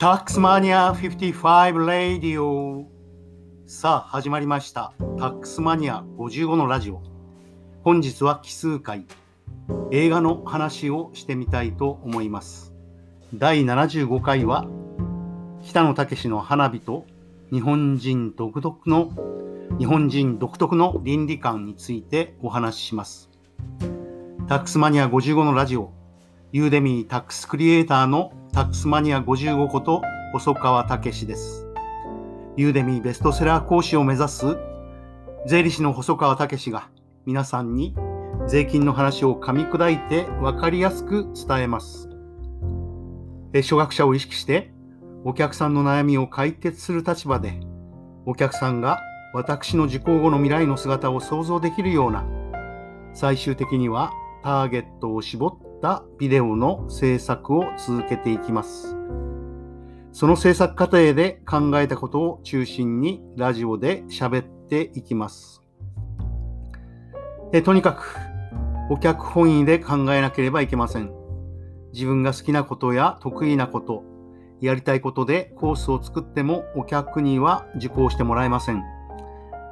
タックスマニア55ラディオさあ始まりました。タックスマニア55のラジオ。本日は奇数回。映画の話をしてみたいと思います。第75回は北野武の花火と日本人独特の日本人独特の倫理観についてお話しします。タックスマニア55のラジオ。ユーデミータックスクリエイターのタックスマニア55こと細川武です。ユーデミーベストセラー講師を目指す税理士の細川武が皆さんに税金の話を噛み砕いて分かりやすく伝えます。初学者を意識してお客さんの悩みを解決する立場でお客さんが私の受講後の未来の姿を想像できるような最終的にはターゲットを絞ってたビデオの制作を続けていきます。その制作過程で考えたことを中心にラジオで喋っていきます。えとにかくお客本位で考えなければいけません。自分が好きなことや得意なこと、やりたいことでコースを作ってもお客には受講してもらえません。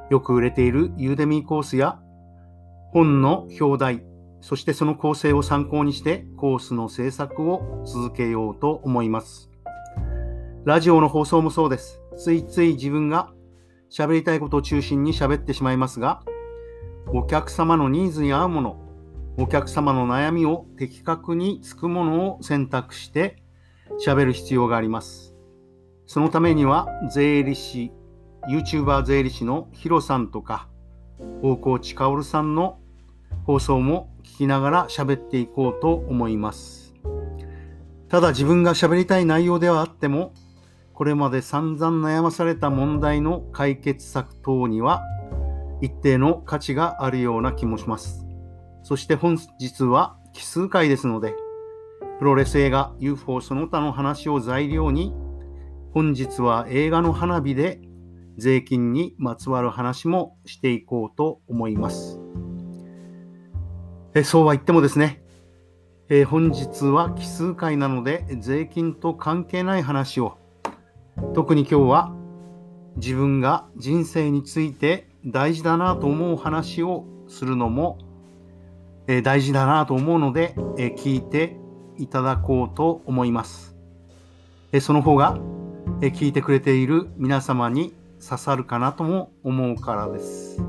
よく売れているユーデミーコースや本の表題、そしてその構成を参考にしてコースの制作を続けようと思います。ラジオの放送もそうです。ついつい自分が喋りたいことを中心に喋ってしまいますが、お客様のニーズに合うもの、お客様の悩みを的確につくものを選択して喋る必要があります。そのためには税理士、YouTuber 税理士のヒロさんとか、大河内薫さんの放送も聞きながら喋っていこうと思います。ただ自分が喋りたい内容ではあっても、これまで散々悩まされた問題の解決策等には一定の価値があるような気もします。そして本日は奇数回ですので、プロレス映画 UFO その他の話を材料に、本日は映画の花火で税金にまつわる話もしていこうと思います。えそうは言ってもですね、えー、本日は奇数回なので税金と関係ない話を特に今日は自分が人生について大事だなと思う話をするのも、えー、大事だなと思うので、えー、聞いていただこうと思います。えその方が、え聞いてくれている皆様に刺さるかなとも思うからです。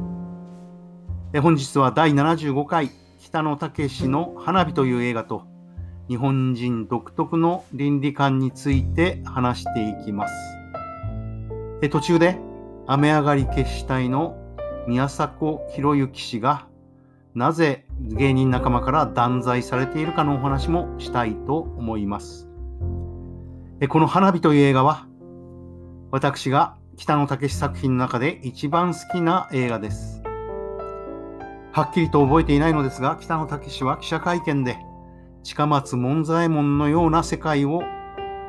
え本日は第75回北野武の花火という映画と日本人独特の倫理観について話していきます。え途中で雨上がり決死隊の宮迫博之氏がなぜ芸人仲間から断罪されているかのお話もしたいと思います。えこの花火という映画は私が北野武作品の中で一番好きな映画です。はっきりと覚えていないのですが、北野武は記者会見で、近松門左衛門のような世界を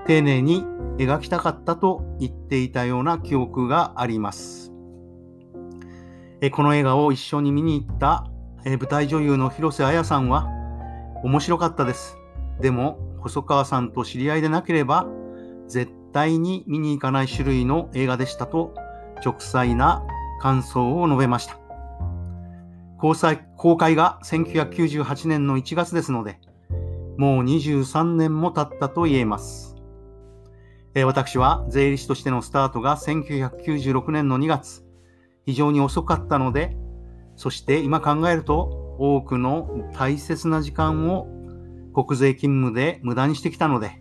丁寧に描きたかったと言っていたような記憶があります。えこの映画を一緒に見に行ったえ舞台女優の広瀬彩さんは面白かったです。でも細川さんと知り合いでなければ絶対に見に行かない種類の映画でしたと直裁な感想を述べました。公公開が1998年の1月ですので、もう23年も経ったと言えます。え私は税理士としてのスタートが1996年の2月、非常に遅かったので、そして今考えると多くの大切な時間を国税勤務で無駄にしてきたので、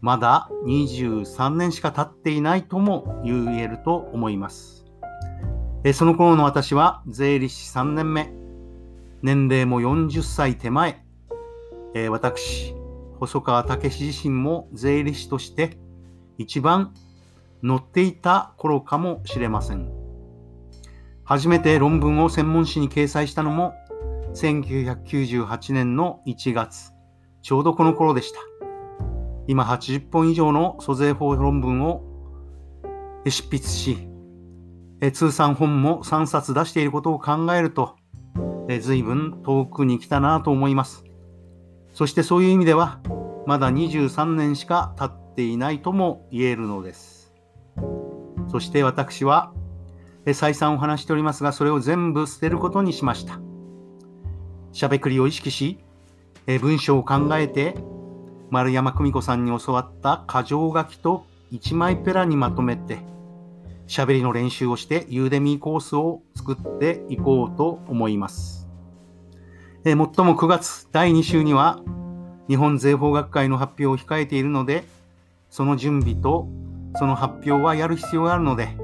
まだ23年しか経っていないとも言えると思います。えその頃の私は税理士3年目、年齢も40歳手前、え私、細川武自身も税理士として一番乗っていた頃かもしれません。初めて論文を専門誌に掲載したのも1998年の1月、ちょうどこの頃でした。今80本以上の租税法論文を執筆し、え通算本も3冊出していることを考えると、え随分遠くに来たなと思います。そしてそういう意味では、まだ23年しか経っていないとも言えるのです。そして私は、再三お話しておりますが、それを全部捨てることにしました。しゃべくりを意識し、文章を考えて、丸山久美子さんに教わった箇条書きと一枚ペラにまとめて、しゃべりの練習をしてユーデミーコースを作っていこうと思います。えー、最も9月第2週には日本税法学会の発表を控えているので、その準備とその発表はやる必要があるので、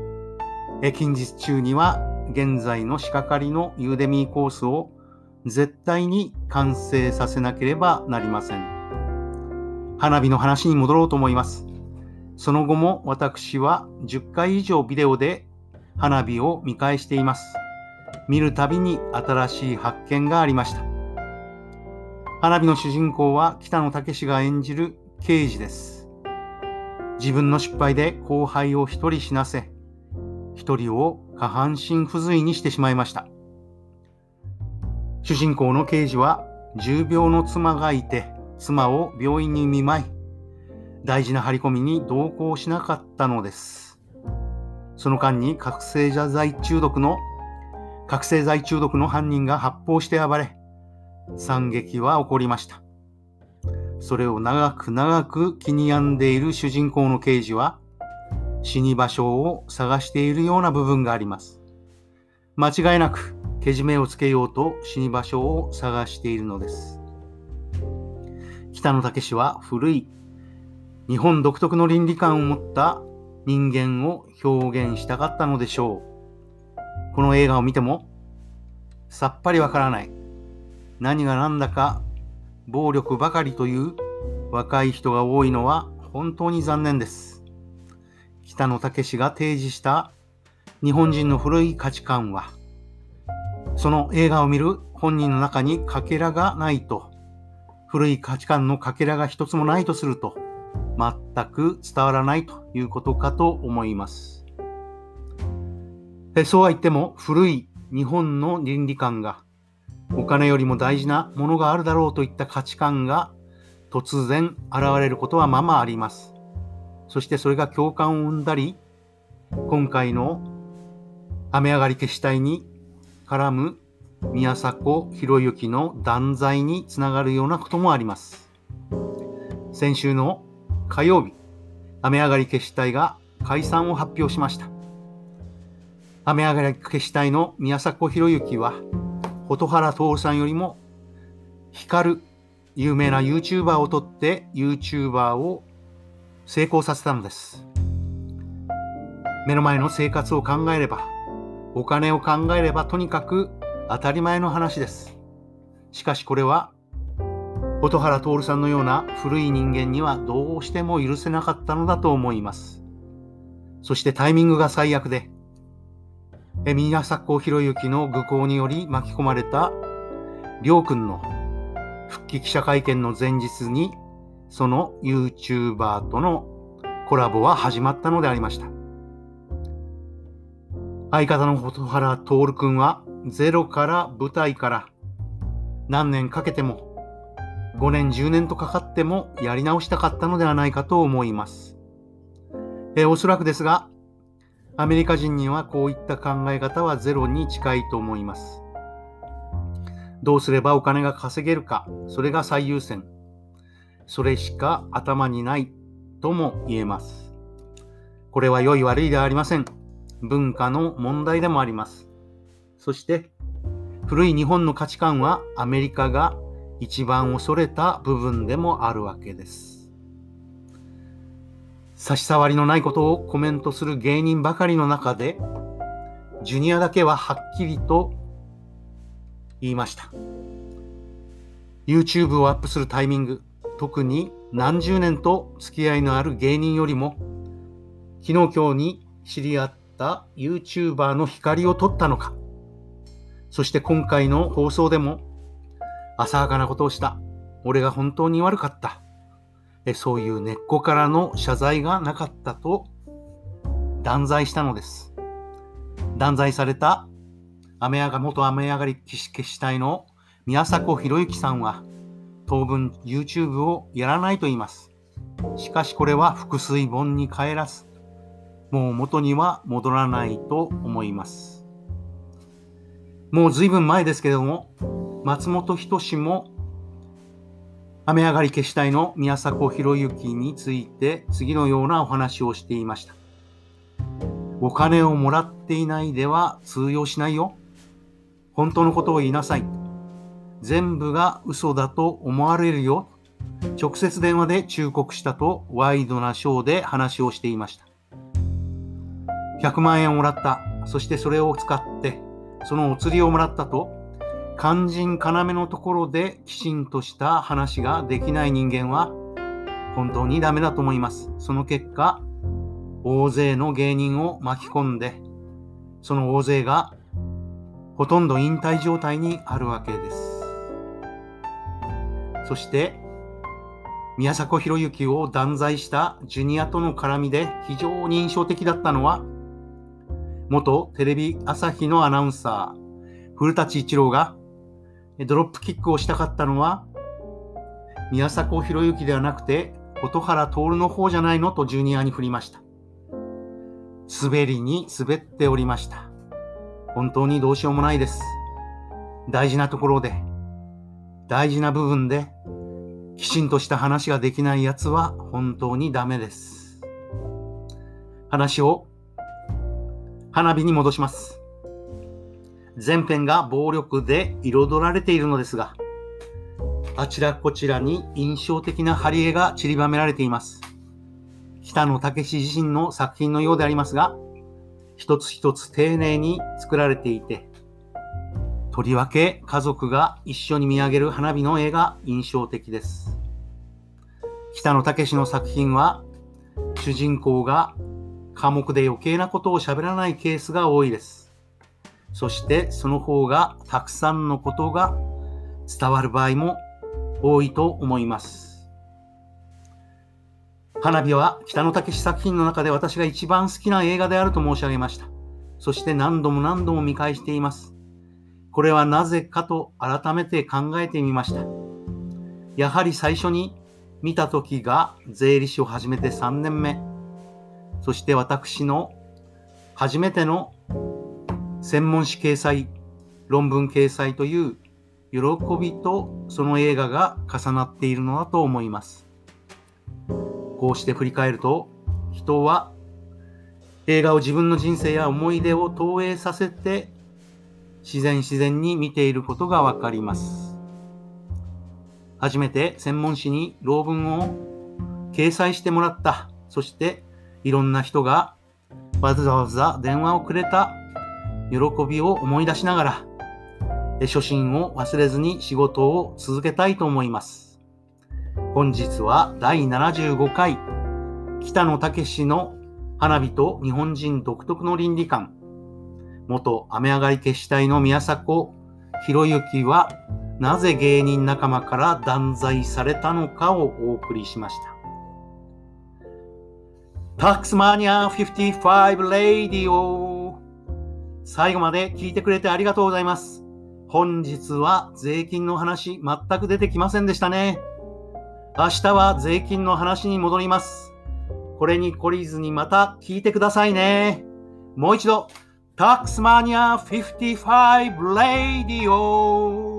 え、近日中には現在の仕掛かりのユーデミーコースを絶対に完成させなければなりません。花火の話に戻ろうと思います。その後も私は10回以上ビデオで花火を見返しています。見るたびに新しい発見がありました。花火の主人公は北野武が演じる刑事です。自分の失敗で後輩を一人死なせ、一人を下半身不随にしてしまいました。主人公の刑事は重病の妻がいて、妻を病院に見舞い、大事な張り込みに同行しなかったのです。その間に覚醒剤中毒の覚醒剤中毒の犯人が発砲して暴れ、惨劇は起こりました。それを長く長く気に病んでいる主人公の刑事は、死に場所を探しているような部分があります。間違いなく、けじめをつけようと死に場所を探しているのです。北野武は古い日本独特の倫理観を持った人間を表現したかったのでしょう。この映画を見てもさっぱりわからない。何が何だか暴力ばかりという若い人が多いのは本当に残念です。北野武が提示した日本人の古い価値観はその映画を見る本人の中にかけらがないと古い価値観のかけらが一つもないとすると全く伝わらないということかと思います。そうは言っても古い日本の倫理観がお金よりも大事なものがあるだろうといった価値観が突然現れることはままあります。そしてそれが共感を生んだり、今回の雨上がり消し隊に絡む宮迫博之の断罪につながるようなこともあります。先週の火曜日、雨上がり消し隊が解散を発表しました。雨上がり消し隊の宮迫博之は、蛍原徹さんよりも光る有名な YouTuber を取って YouTuber を成功させたのです。目の前の生活を考えれば、お金を考えればとにかく当たり前の話です。しかしこれは蛍原徹さんのような古い人間にはどうしても許せなかったのだと思います。そしてタイミングが最悪で、宮迫博之の愚行により巻き込まれたりょうくんの復帰記者会見の前日に、その YouTuber とのコラボは始まったのでありました。相方の蛍原徹くんはゼロから舞台から何年かけても5年10年とかかってもやり直したかったのではないかと思います。えおそらくですが、アメリカ人にはこういった考え方はゼロに近いと思います。どうすればお金が稼げるか、それが最優先。それしか頭にないとも言えます。これは良い悪いではありません。文化の問題でもあります。そして、古い日本の価値観はアメリカが一番恐れた部分でもあるわけです。差し障りのないことをコメントする芸人ばかりの中で、ジュニアだけははっきりと言いました。YouTube をアップするタイミング、特に何十年と付き合いのある芸人よりも、昨日今日に知り合った YouTuber の光を取ったのか、そして今回の放送でも浅はかなことをした。俺が本当に悪かった。えそういう根っこからの謝罪がなかったと断罪したのです。断罪された雨上が元雨上がり消し隊の宮迫博之さんは当分 YouTube をやらないと言います。しかしこれは腹水本に帰らず、もう元には戻らないと思います。もう随分前ですけれども、松本人志も雨上がり消したいの宮迫博之について次のようなお話をしていました。お金をもらっていないでは通用しないよ。本当のことを言いなさい。全部が嘘だと思われるよ。直接電話で忠告したとワイドなショーで話をしていました。100万円をもらった。そしてそれを使ってそのお釣りをもらったと肝心要のところできちんとした話ができない人間は本当にダメだと思います。その結果、大勢の芸人を巻き込んで、その大勢がほとんど引退状態にあるわけです。そして、宮迫博之を断罪したジュニアとの絡みで非常に印象的だったのは、元テレビ朝日のアナウンサー、古舘一郎がドロップキックをしたかったのは、宮迫博之ではなくて、蛍原徹の方じゃないのとジュニアに振りました。滑りに滑っておりました。本当にどうしようもないです。大事なところで、大事な部分で、きちんとした話ができない奴は本当にダメです。話を花火に戻します。全編が暴力で彩られているのですが、あちらこちらに印象的な貼り絵が散りばめられています。北野武自身の作品のようでありますが、一つ一つ丁寧に作られていて、とりわけ家族が一緒に見上げる花火の絵が印象的です。北野武の作品は、主人公が寡黙で余計なことを喋らないケースが多いです。そしてその方がたくさんのことが伝わる場合も多いと思います。花火は北野武作品の中で私が一番好きな映画であると申し上げました。そして何度も何度も見返しています。これはなぜかと改めて考えてみました。やはり最初に見た時が税理士を始めて3年目。そして私の初めての専門誌掲載、論文掲載という喜びとその映画が重なっているのだと思います。こうして振り返ると、人は映画を自分の人生や思い出を投影させて自然自然に見ていることがわかります。初めて専門誌に論文を掲載してもらった。そしていろんな人がわざわざ電話をくれた喜びを思い出しながら、初心を忘れずに仕事を続けたいと思います。本日は第75回、北野武の花火と日本人独特の倫理観、元雨上がり決死隊の宮迫博之は、なぜ芸人仲間から断罪されたのかをお送りしました。タックスマニア55レイディオ最後まで聞いてくれてありがとうございます。本日は税金の話全く出てきませんでしたね。明日は税金の話に戻ります。これに懲りずにまた聞いてくださいね。もう一度、タックスマニア55レイディオ